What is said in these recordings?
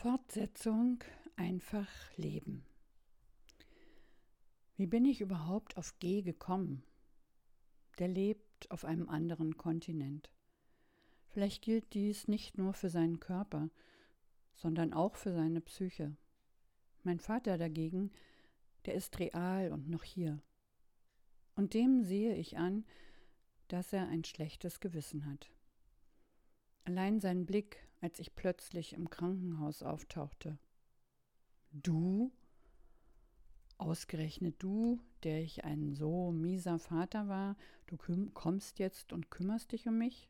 Fortsetzung einfach leben. Wie bin ich überhaupt auf G gekommen? Der lebt auf einem anderen Kontinent. Vielleicht gilt dies nicht nur für seinen Körper, sondern auch für seine Psyche. Mein Vater dagegen, der ist real und noch hier. Und dem sehe ich an, dass er ein schlechtes Gewissen hat. Allein sein Blick, als ich plötzlich im Krankenhaus auftauchte. Du? Ausgerechnet du, der ich ein so mieser Vater war, du kommst jetzt und kümmerst dich um mich?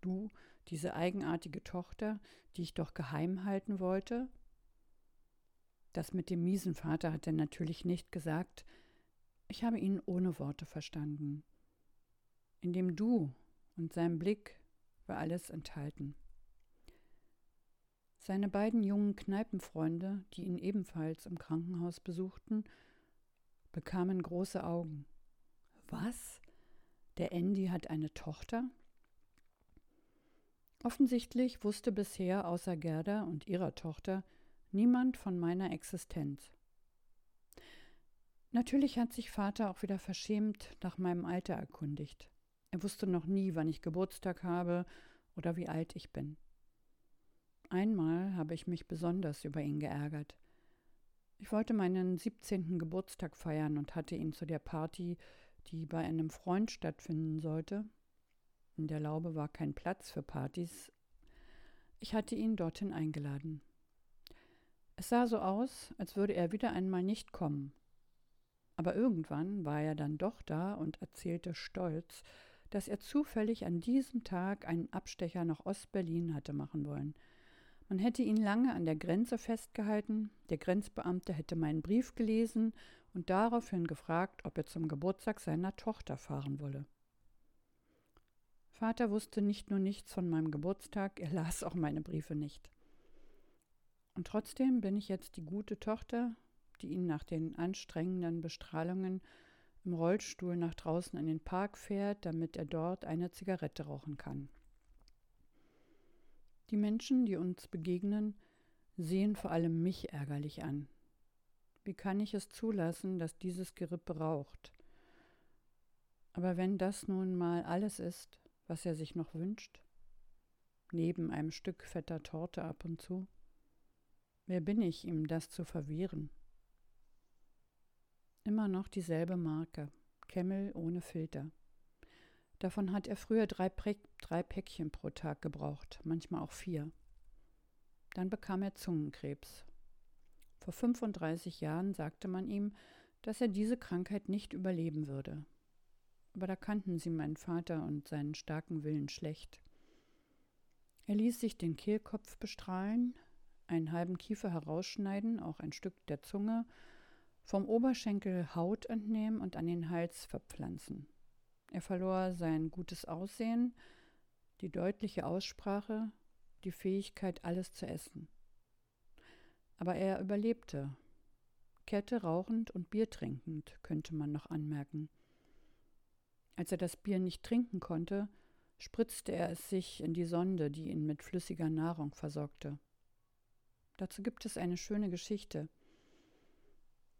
Du, diese eigenartige Tochter, die ich doch geheim halten wollte? Das mit dem miesen Vater hat er natürlich nicht gesagt. Ich habe ihn ohne Worte verstanden. In dem Du und seinem Blick war alles enthalten. Seine beiden jungen Kneipenfreunde, die ihn ebenfalls im Krankenhaus besuchten, bekamen große Augen. Was? Der Andy hat eine Tochter? Offensichtlich wusste bisher außer Gerda und ihrer Tochter niemand von meiner Existenz. Natürlich hat sich Vater auch wieder verschämt nach meinem Alter erkundigt. Er wusste noch nie, wann ich Geburtstag habe oder wie alt ich bin. Einmal habe ich mich besonders über ihn geärgert. Ich wollte meinen 17. Geburtstag feiern und hatte ihn zu der Party, die bei einem Freund stattfinden sollte. In der Laube war kein Platz für Partys. Ich hatte ihn dorthin eingeladen. Es sah so aus, als würde er wieder einmal nicht kommen. Aber irgendwann war er dann doch da und erzählte stolz, dass er zufällig an diesem Tag einen Abstecher nach Ostberlin hatte machen wollen – man hätte ihn lange an der Grenze festgehalten, der Grenzbeamte hätte meinen Brief gelesen und daraufhin gefragt, ob er zum Geburtstag seiner Tochter fahren wolle. Vater wusste nicht nur nichts von meinem Geburtstag, er las auch meine Briefe nicht. Und trotzdem bin ich jetzt die gute Tochter, die ihn nach den anstrengenden Bestrahlungen im Rollstuhl nach draußen in den Park fährt, damit er dort eine Zigarette rauchen kann. Die Menschen, die uns begegnen, sehen vor allem mich ärgerlich an. Wie kann ich es zulassen, dass dieses Gerippe raucht? Aber wenn das nun mal alles ist, was er sich noch wünscht, neben einem Stück fetter Torte ab und zu, wer bin ich, ihm das zu verwehren? Immer noch dieselbe Marke, Kemmel ohne Filter. Davon hat er früher drei, drei Päckchen pro Tag gebraucht, manchmal auch vier. Dann bekam er Zungenkrebs. Vor 35 Jahren sagte man ihm, dass er diese Krankheit nicht überleben würde. Aber da kannten sie meinen Vater und seinen starken Willen schlecht. Er ließ sich den Kehlkopf bestrahlen, einen halben Kiefer herausschneiden, auch ein Stück der Zunge, vom Oberschenkel Haut entnehmen und an den Hals verpflanzen. Er verlor sein gutes Aussehen, die deutliche Aussprache, die Fähigkeit, alles zu essen. Aber er überlebte. Kette rauchend und Bier trinkend, könnte man noch anmerken. Als er das Bier nicht trinken konnte, spritzte er es sich in die Sonde, die ihn mit flüssiger Nahrung versorgte. Dazu gibt es eine schöne Geschichte.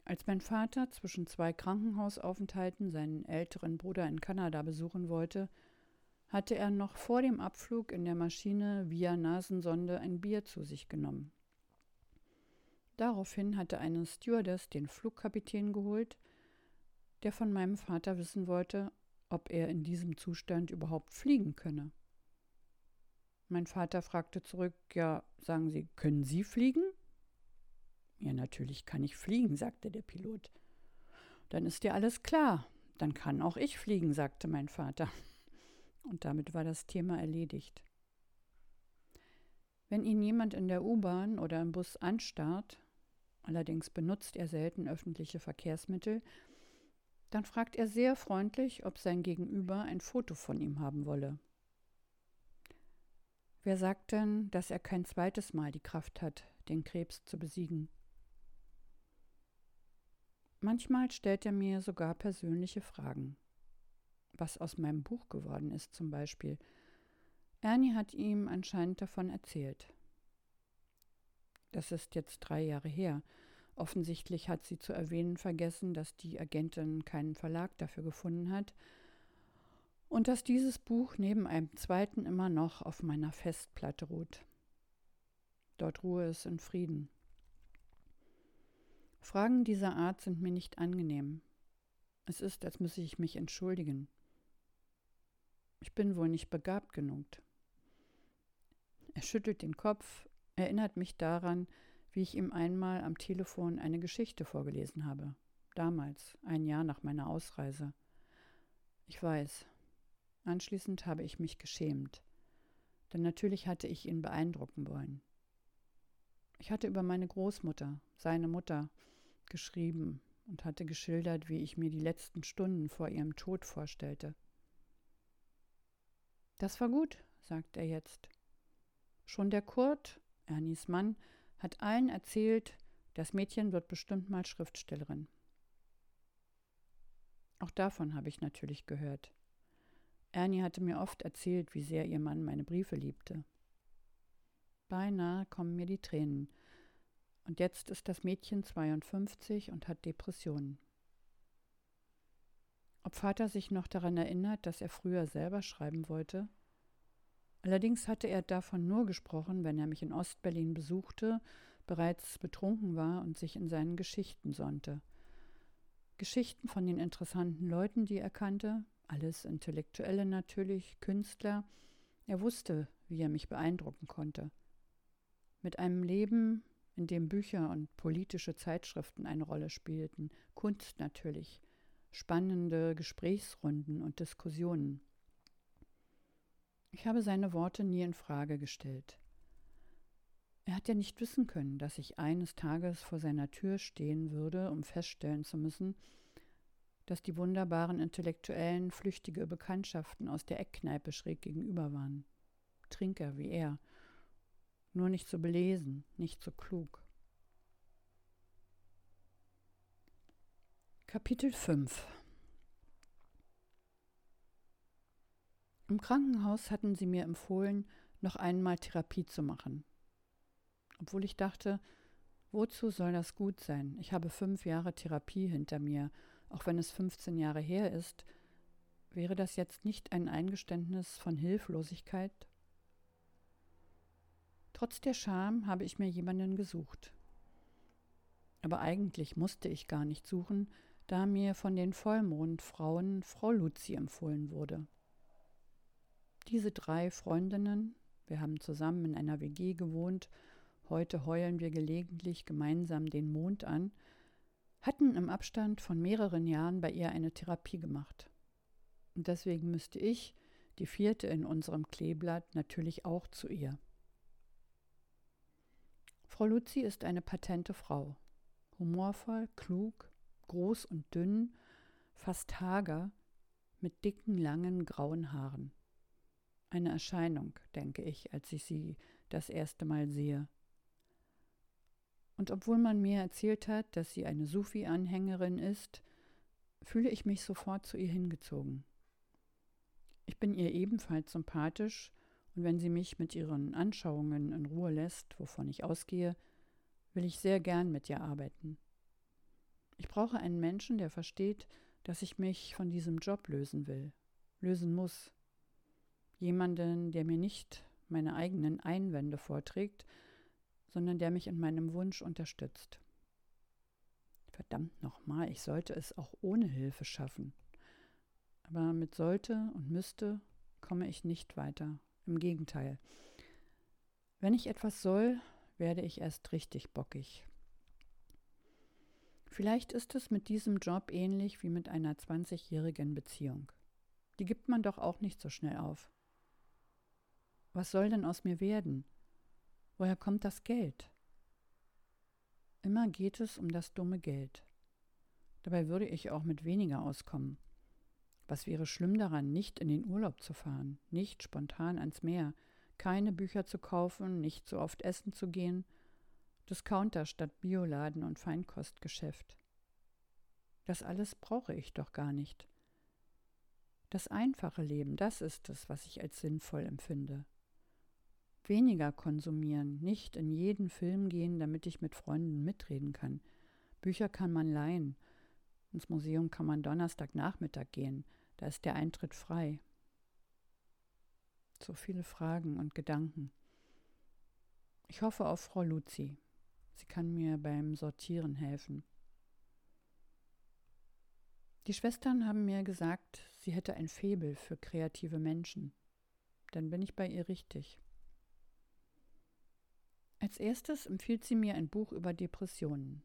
Als mein Vater zwischen zwei Krankenhausaufenthalten seinen älteren Bruder in Kanada besuchen wollte, hatte er noch vor dem Abflug in der Maschine via Nasensonde ein Bier zu sich genommen. Daraufhin hatte eine Stewardess den Flugkapitän geholt, der von meinem Vater wissen wollte, ob er in diesem Zustand überhaupt fliegen könne. Mein Vater fragte zurück, ja, sagen Sie, können Sie fliegen? Ja, natürlich kann ich fliegen, sagte der Pilot. Dann ist dir alles klar. Dann kann auch ich fliegen, sagte mein Vater. Und damit war das Thema erledigt. Wenn ihn jemand in der U-Bahn oder im Bus anstarrt, allerdings benutzt er selten öffentliche Verkehrsmittel, dann fragt er sehr freundlich, ob sein Gegenüber ein Foto von ihm haben wolle. Wer sagt denn, dass er kein zweites Mal die Kraft hat, den Krebs zu besiegen? Manchmal stellt er mir sogar persönliche Fragen. Was aus meinem Buch geworden ist zum Beispiel. Ernie hat ihm anscheinend davon erzählt. Das ist jetzt drei Jahre her. Offensichtlich hat sie zu erwähnen vergessen, dass die Agentin keinen Verlag dafür gefunden hat und dass dieses Buch neben einem zweiten immer noch auf meiner Festplatte ruht. Dort ruhe es in Frieden. Fragen dieser Art sind mir nicht angenehm. Es ist, als müsse ich mich entschuldigen. Ich bin wohl nicht begabt genug. Er schüttelt den Kopf, erinnert mich daran, wie ich ihm einmal am Telefon eine Geschichte vorgelesen habe. Damals, ein Jahr nach meiner Ausreise. Ich weiß. Anschließend habe ich mich geschämt. Denn natürlich hatte ich ihn beeindrucken wollen. Ich hatte über meine Großmutter, seine Mutter, geschrieben und hatte geschildert, wie ich mir die letzten Stunden vor ihrem Tod vorstellte. Das war gut, sagt er jetzt. Schon der Kurt, Ernies Mann, hat allen erzählt, das Mädchen wird bestimmt mal Schriftstellerin. Auch davon habe ich natürlich gehört. Ernie hatte mir oft erzählt, wie sehr ihr Mann meine Briefe liebte. Beinahe kommen mir die Tränen. Und jetzt ist das Mädchen 52 und hat Depressionen. Ob Vater sich noch daran erinnert, dass er früher selber schreiben wollte? Allerdings hatte er davon nur gesprochen, wenn er mich in Ostberlin besuchte, bereits betrunken war und sich in seinen Geschichten sonnte. Geschichten von den interessanten Leuten, die er kannte, alles Intellektuelle natürlich, Künstler. Er wusste, wie er mich beeindrucken konnte. Mit einem Leben, in dem Bücher und politische Zeitschriften eine Rolle spielten, Kunst natürlich, spannende Gesprächsrunden und Diskussionen. Ich habe seine Worte nie in Frage gestellt. Er hat ja nicht wissen können, dass ich eines Tages vor seiner Tür stehen würde, um feststellen zu müssen, dass die wunderbaren Intellektuellen flüchtige Bekanntschaften aus der Eckkneipe schräg gegenüber waren. Trinker wie er. Nur nicht so belesen, nicht so klug. Kapitel 5 Im Krankenhaus hatten sie mir empfohlen, noch einmal Therapie zu machen. Obwohl ich dachte, wozu soll das gut sein? Ich habe fünf Jahre Therapie hinter mir, auch wenn es 15 Jahre her ist. Wäre das jetzt nicht ein Eingeständnis von Hilflosigkeit? Trotz der Scham habe ich mir jemanden gesucht. Aber eigentlich musste ich gar nicht suchen, da mir von den Vollmondfrauen Frau Luzi empfohlen wurde. Diese drei Freundinnen, wir haben zusammen in einer WG gewohnt, heute heulen wir gelegentlich gemeinsam den Mond an, hatten im Abstand von mehreren Jahren bei ihr eine Therapie gemacht. Und deswegen müsste ich, die vierte in unserem Kleeblatt, natürlich auch zu ihr. Frau Luzi ist eine patente Frau. Humorvoll, klug, groß und dünn, fast hager, mit dicken, langen, grauen Haaren eine Erscheinung, denke ich, als ich sie das erste Mal sehe. Und obwohl man mir erzählt hat, dass sie eine Sufi-Anhängerin ist, fühle ich mich sofort zu ihr hingezogen. Ich bin ihr ebenfalls sympathisch, und wenn sie mich mit ihren Anschauungen in Ruhe lässt, wovon ich ausgehe, will ich sehr gern mit ihr arbeiten. Ich brauche einen Menschen, der versteht, dass ich mich von diesem Job lösen will, lösen muss, Jemanden, der mir nicht meine eigenen Einwände vorträgt, sondern der mich in meinem Wunsch unterstützt. Verdammt nochmal, ich sollte es auch ohne Hilfe schaffen. Aber mit sollte und müsste komme ich nicht weiter. Im Gegenteil. Wenn ich etwas soll, werde ich erst richtig bockig. Vielleicht ist es mit diesem Job ähnlich wie mit einer 20-jährigen Beziehung. Die gibt man doch auch nicht so schnell auf. Was soll denn aus mir werden? Woher kommt das Geld? Immer geht es um das dumme Geld. Dabei würde ich auch mit weniger auskommen. Was wäre schlimm daran, nicht in den Urlaub zu fahren, nicht spontan ans Meer, keine Bücher zu kaufen, nicht so oft essen zu gehen, Discounter statt Bioladen und Feinkostgeschäft. Das alles brauche ich doch gar nicht. Das einfache Leben, das ist es, was ich als sinnvoll empfinde. Weniger konsumieren, nicht in jeden Film gehen, damit ich mit Freunden mitreden kann. Bücher kann man leihen. Ins Museum kann man Donnerstagnachmittag gehen. Da ist der Eintritt frei. So viele Fragen und Gedanken. Ich hoffe auf Frau Luzi. Sie kann mir beim Sortieren helfen. Die Schwestern haben mir gesagt, sie hätte ein Febel für kreative Menschen. Dann bin ich bei ihr richtig. Als erstes empfiehlt sie mir ein Buch über Depressionen.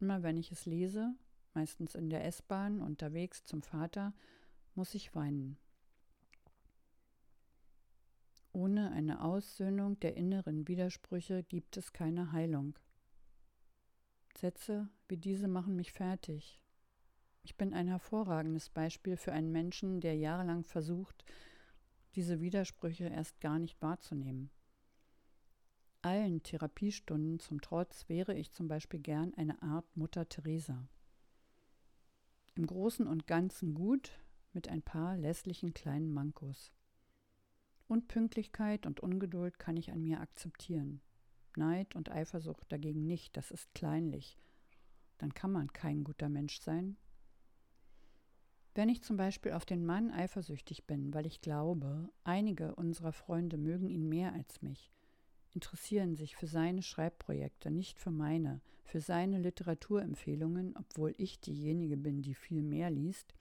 Immer wenn ich es lese, meistens in der S-Bahn unterwegs zum Vater, muss ich weinen. Ohne eine Aussöhnung der inneren Widersprüche gibt es keine Heilung. Sätze wie diese machen mich fertig. Ich bin ein hervorragendes Beispiel für einen Menschen, der jahrelang versucht, diese Widersprüche erst gar nicht wahrzunehmen. Allen Therapiestunden zum Trotz wäre ich zum Beispiel gern eine Art Mutter Teresa. Im Großen und Ganzen gut, mit ein paar lässlichen kleinen Mankos. Unpünktlichkeit und Ungeduld kann ich an mir akzeptieren. Neid und Eifersucht dagegen nicht, das ist kleinlich. Dann kann man kein guter Mensch sein. Wenn ich zum Beispiel auf den Mann eifersüchtig bin, weil ich glaube, einige unserer Freunde mögen ihn mehr als mich, interessieren sich für seine Schreibprojekte, nicht für meine, für seine Literaturempfehlungen, obwohl ich diejenige bin, die viel mehr liest,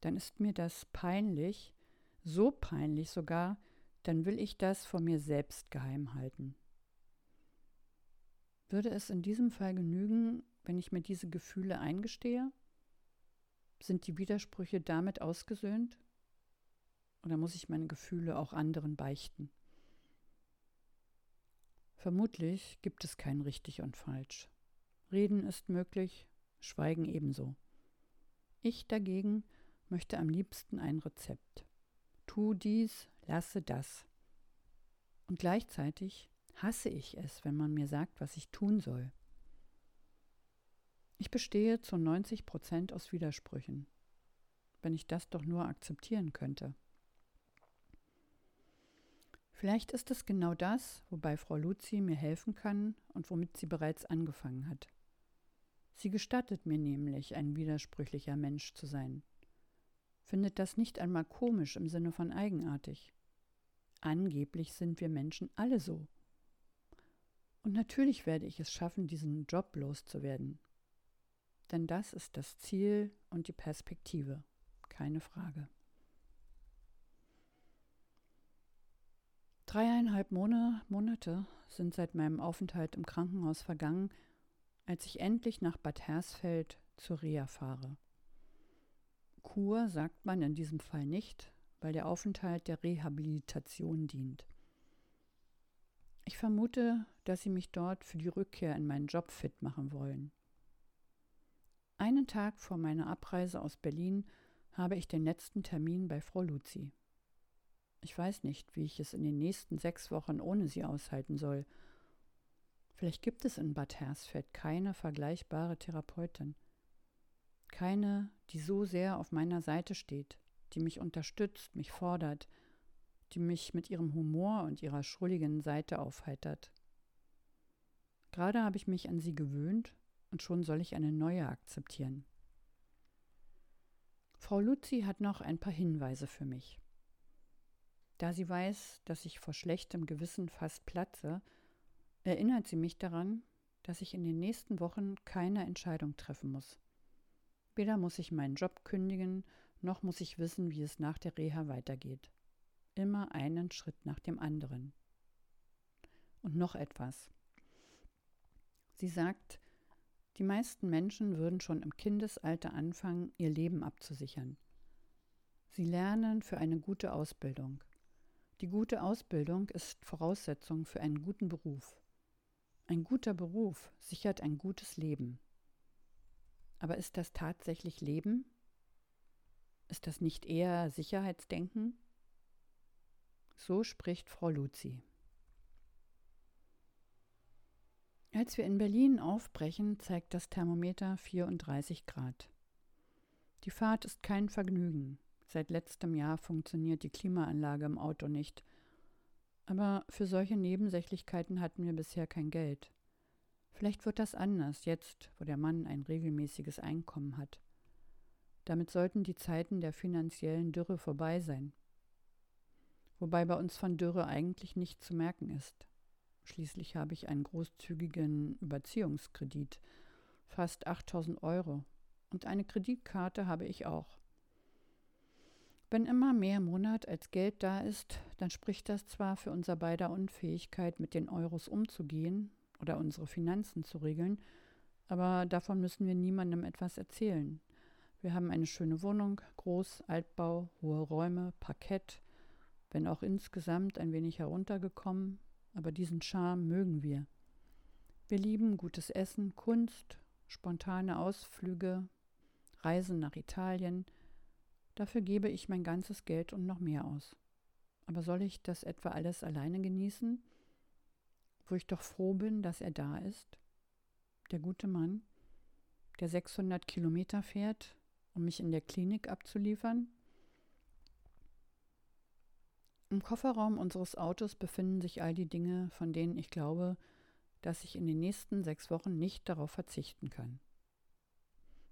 dann ist mir das peinlich, so peinlich sogar, dann will ich das vor mir selbst geheim halten. Würde es in diesem Fall genügen, wenn ich mir diese Gefühle eingestehe? Sind die Widersprüche damit ausgesöhnt? Oder muss ich meine Gefühle auch anderen beichten? Vermutlich gibt es kein richtig und falsch. Reden ist möglich, Schweigen ebenso. Ich dagegen möchte am liebsten ein Rezept tu dies, lasse das. Und gleichzeitig hasse ich es, wenn man mir sagt, was ich tun soll. Ich bestehe zu 90 Prozent aus Widersprüchen. Wenn ich das doch nur akzeptieren könnte. Vielleicht ist es genau das, wobei Frau Luzi mir helfen kann und womit sie bereits angefangen hat. Sie gestattet mir nämlich, ein widersprüchlicher Mensch zu sein findet das nicht einmal komisch im Sinne von eigenartig. Angeblich sind wir Menschen alle so. Und natürlich werde ich es schaffen, diesen Job loszuwerden. Denn das ist das Ziel und die Perspektive, keine Frage. Dreieinhalb Monate sind seit meinem Aufenthalt im Krankenhaus vergangen, als ich endlich nach Bad Hersfeld zur Reha fahre. Kur sagt man in diesem Fall nicht, weil der Aufenthalt der Rehabilitation dient. Ich vermute, dass sie mich dort für die Rückkehr in meinen Job fit machen wollen. Einen Tag vor meiner Abreise aus Berlin habe ich den letzten Termin bei Frau Luzi. Ich weiß nicht, wie ich es in den nächsten sechs Wochen ohne sie aushalten soll. Vielleicht gibt es in Bad Hersfeld keine vergleichbare Therapeutin. Keine, die so sehr auf meiner Seite steht, die mich unterstützt, mich fordert, die mich mit ihrem Humor und ihrer schrulligen Seite aufheitert. Gerade habe ich mich an sie gewöhnt und schon soll ich eine neue akzeptieren. Frau Luzi hat noch ein paar Hinweise für mich. Da sie weiß, dass ich vor schlechtem Gewissen fast platze, erinnert sie mich daran, dass ich in den nächsten Wochen keine Entscheidung treffen muss. Weder muss ich meinen Job kündigen, noch muss ich wissen, wie es nach der Reha weitergeht. Immer einen Schritt nach dem anderen. Und noch etwas. Sie sagt, die meisten Menschen würden schon im Kindesalter anfangen, ihr Leben abzusichern. Sie lernen für eine gute Ausbildung. Die gute Ausbildung ist Voraussetzung für einen guten Beruf. Ein guter Beruf sichert ein gutes Leben. Aber ist das tatsächlich Leben? Ist das nicht eher Sicherheitsdenken? So spricht Frau Luzi. Als wir in Berlin aufbrechen, zeigt das Thermometer 34 Grad. Die Fahrt ist kein Vergnügen. Seit letztem Jahr funktioniert die Klimaanlage im Auto nicht. Aber für solche Nebensächlichkeiten hatten wir bisher kein Geld. Vielleicht wird das anders, jetzt, wo der Mann ein regelmäßiges Einkommen hat. Damit sollten die Zeiten der finanziellen Dürre vorbei sein. Wobei bei uns von Dürre eigentlich nicht zu merken ist. Schließlich habe ich einen großzügigen Überziehungskredit, fast 8000 Euro, und eine Kreditkarte habe ich auch. Wenn immer mehr Monat als Geld da ist, dann spricht das zwar für unser beider Unfähigkeit, mit den Euros umzugehen oder unsere Finanzen zu regeln, aber davon müssen wir niemandem etwas erzählen. Wir haben eine schöne Wohnung, groß, Altbau, hohe Räume, Parkett, wenn auch insgesamt ein wenig heruntergekommen, aber diesen Charme mögen wir. Wir lieben gutes Essen, Kunst, spontane Ausflüge, Reisen nach Italien, Dafür gebe ich mein ganzes Geld und noch mehr aus. Aber soll ich das etwa alles alleine genießen, wo ich doch froh bin, dass er da ist? Der gute Mann, der 600 Kilometer fährt, um mich in der Klinik abzuliefern? Im Kofferraum unseres Autos befinden sich all die Dinge, von denen ich glaube, dass ich in den nächsten sechs Wochen nicht darauf verzichten kann.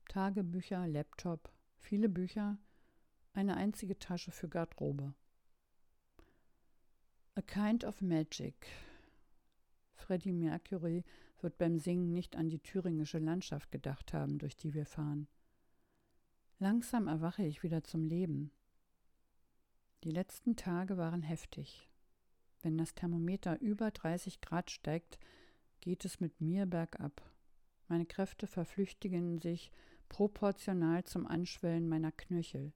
Tagebücher, Laptop, viele Bücher, eine einzige Tasche für Garderobe. A Kind of Magic. Freddie Mercury wird beim Singen nicht an die thüringische Landschaft gedacht haben, durch die wir fahren. Langsam erwache ich wieder zum Leben. Die letzten Tage waren heftig. Wenn das Thermometer über 30 Grad steigt, geht es mit mir bergab. Meine Kräfte verflüchtigen sich proportional zum Anschwellen meiner Knöchel.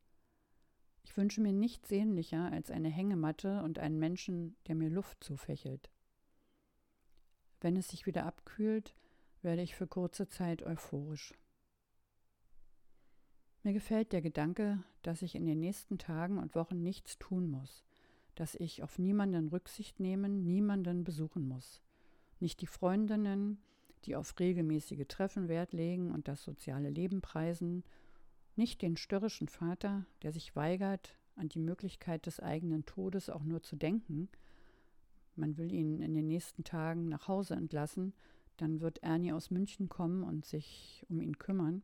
Ich wünsche mir nichts sehnlicher als eine Hängematte und einen Menschen, der mir Luft zufächelt. Wenn es sich wieder abkühlt, werde ich für kurze Zeit euphorisch. Mir gefällt der Gedanke, dass ich in den nächsten Tagen und Wochen nichts tun muss, dass ich auf niemanden Rücksicht nehmen, niemanden besuchen muss. Nicht die Freundinnen, die auf regelmäßige Treffen Wert legen und das soziale Leben preisen, nicht den störrischen Vater, der sich weigert, an die Möglichkeit des eigenen Todes auch nur zu denken. Man will ihn in den nächsten Tagen nach Hause entlassen, dann wird Ernie aus München kommen und sich um ihn kümmern.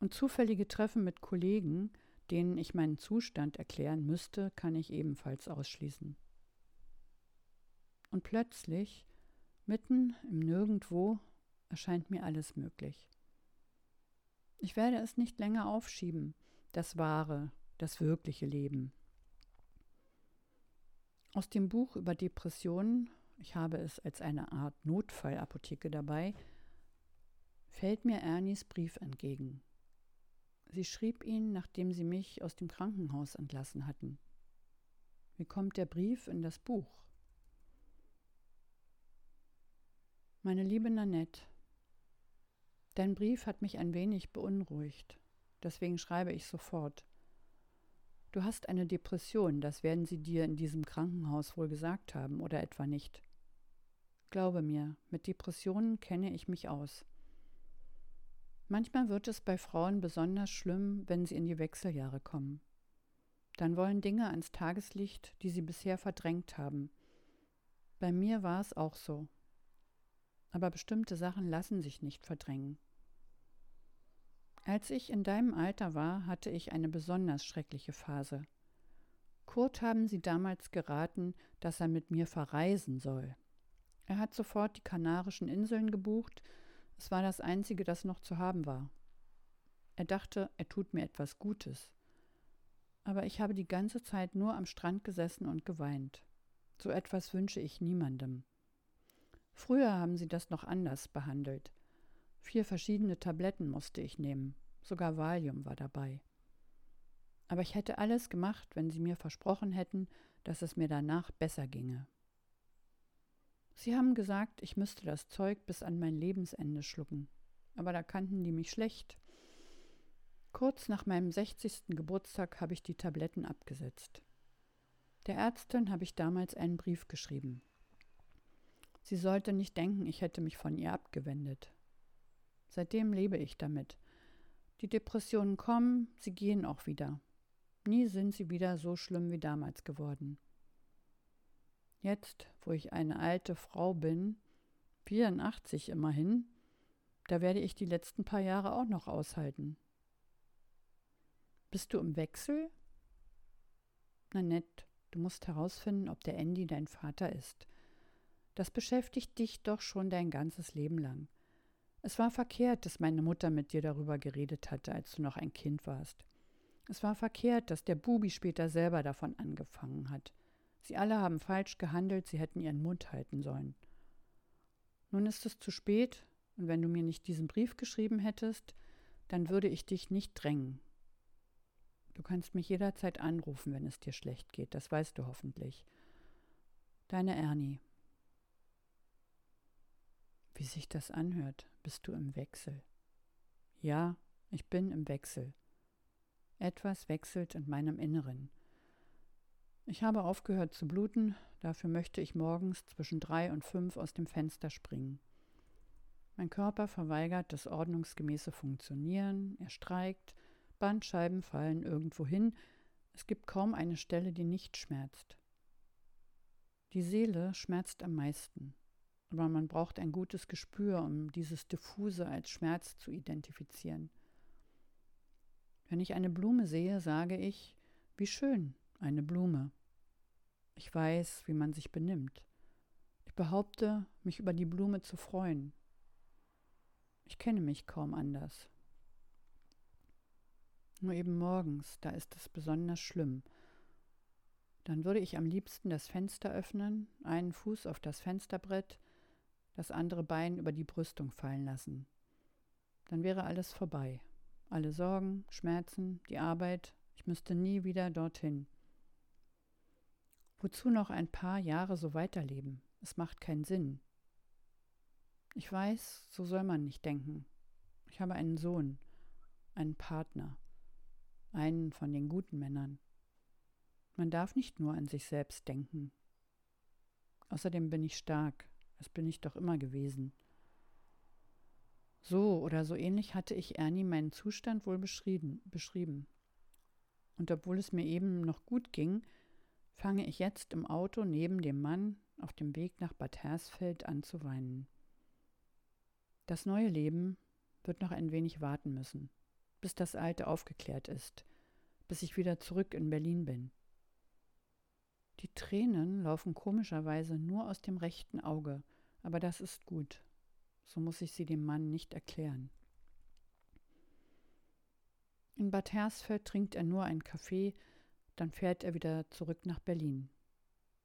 Und zufällige Treffen mit Kollegen, denen ich meinen Zustand erklären müsste, kann ich ebenfalls ausschließen. Und plötzlich, mitten im Nirgendwo, erscheint mir alles möglich. Ich werde es nicht länger aufschieben, das wahre, das wirkliche Leben. Aus dem Buch über Depressionen, ich habe es als eine Art Notfallapotheke dabei, fällt mir Ernies Brief entgegen. Sie schrieb ihn, nachdem sie mich aus dem Krankenhaus entlassen hatten. Wie kommt der Brief in das Buch? Meine liebe Nanette, Dein Brief hat mich ein wenig beunruhigt. Deswegen schreibe ich sofort. Du hast eine Depression, das werden sie dir in diesem Krankenhaus wohl gesagt haben, oder etwa nicht. Glaube mir, mit Depressionen kenne ich mich aus. Manchmal wird es bei Frauen besonders schlimm, wenn sie in die Wechseljahre kommen. Dann wollen Dinge ans Tageslicht, die sie bisher verdrängt haben. Bei mir war es auch so. Aber bestimmte Sachen lassen sich nicht verdrängen. Als ich in deinem Alter war, hatte ich eine besonders schreckliche Phase. Kurt haben sie damals geraten, dass er mit mir verreisen soll. Er hat sofort die Kanarischen Inseln gebucht, es war das einzige, das noch zu haben war. Er dachte, er tut mir etwas Gutes. Aber ich habe die ganze Zeit nur am Strand gesessen und geweint. So etwas wünsche ich niemandem. Früher haben sie das noch anders behandelt. Vier verschiedene Tabletten musste ich nehmen. Sogar Valium war dabei. Aber ich hätte alles gemacht, wenn sie mir versprochen hätten, dass es mir danach besser ginge. Sie haben gesagt, ich müsste das Zeug bis an mein Lebensende schlucken. Aber da kannten die mich schlecht. Kurz nach meinem 60. Geburtstag habe ich die Tabletten abgesetzt. Der Ärztin habe ich damals einen Brief geschrieben. Sie sollte nicht denken, ich hätte mich von ihr abgewendet. Seitdem lebe ich damit. Die Depressionen kommen, sie gehen auch wieder. Nie sind sie wieder so schlimm wie damals geworden. Jetzt, wo ich eine alte Frau bin, 84 immerhin, da werde ich die letzten paar Jahre auch noch aushalten. Bist du im Wechsel? Na nett, du musst herausfinden, ob der Andy dein Vater ist. Das beschäftigt dich doch schon dein ganzes Leben lang. Es war verkehrt, dass meine Mutter mit dir darüber geredet hatte, als du noch ein Kind warst. Es war verkehrt, dass der Bubi später selber davon angefangen hat. Sie alle haben falsch gehandelt, sie hätten ihren Mund halten sollen. Nun ist es zu spät, und wenn du mir nicht diesen Brief geschrieben hättest, dann würde ich dich nicht drängen. Du kannst mich jederzeit anrufen, wenn es dir schlecht geht, das weißt du hoffentlich. Deine Ernie. Wie sich das anhört, bist du im Wechsel. Ja, ich bin im Wechsel. Etwas wechselt in meinem Inneren. Ich habe aufgehört zu bluten, dafür möchte ich morgens zwischen drei und fünf aus dem Fenster springen. Mein Körper verweigert das ordnungsgemäße Funktionieren, er streikt, Bandscheiben fallen irgendwo hin, es gibt kaum eine Stelle, die nicht schmerzt. Die Seele schmerzt am meisten, aber man braucht ein gutes Gespür, um dieses Diffuse als Schmerz zu identifizieren. Wenn ich eine Blume sehe, sage ich, wie schön, eine Blume. Ich weiß, wie man sich benimmt. Ich behaupte, mich über die Blume zu freuen. Ich kenne mich kaum anders. Nur eben morgens, da ist es besonders schlimm. Dann würde ich am liebsten das Fenster öffnen, einen Fuß auf das Fensterbrett, das andere Bein über die Brüstung fallen lassen. Dann wäre alles vorbei. Alle Sorgen, Schmerzen, die Arbeit, ich müsste nie wieder dorthin. Wozu noch ein paar Jahre so weiterleben? Es macht keinen Sinn. Ich weiß, so soll man nicht denken. Ich habe einen Sohn, einen Partner, einen von den guten Männern. Man darf nicht nur an sich selbst denken. Außerdem bin ich stark, das bin ich doch immer gewesen. So oder so ähnlich hatte ich Ernie meinen Zustand wohl beschrieben. beschrieben. Und obwohl es mir eben noch gut ging, fange ich jetzt im Auto neben dem Mann auf dem Weg nach Bad Hersfeld an zu weinen. Das neue Leben wird noch ein wenig warten müssen, bis das alte aufgeklärt ist, bis ich wieder zurück in Berlin bin. Die Tränen laufen komischerweise nur aus dem rechten Auge, aber das ist gut. So muss ich sie dem Mann nicht erklären. In Bad Hersfeld trinkt er nur einen Kaffee dann fährt er wieder zurück nach Berlin.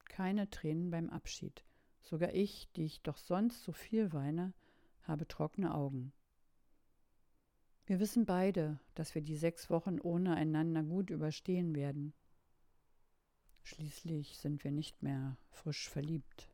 Keine Tränen beim Abschied. Sogar ich, die ich doch sonst so viel weine, habe trockene Augen. Wir wissen beide, dass wir die sechs Wochen ohne einander gut überstehen werden. Schließlich sind wir nicht mehr frisch verliebt.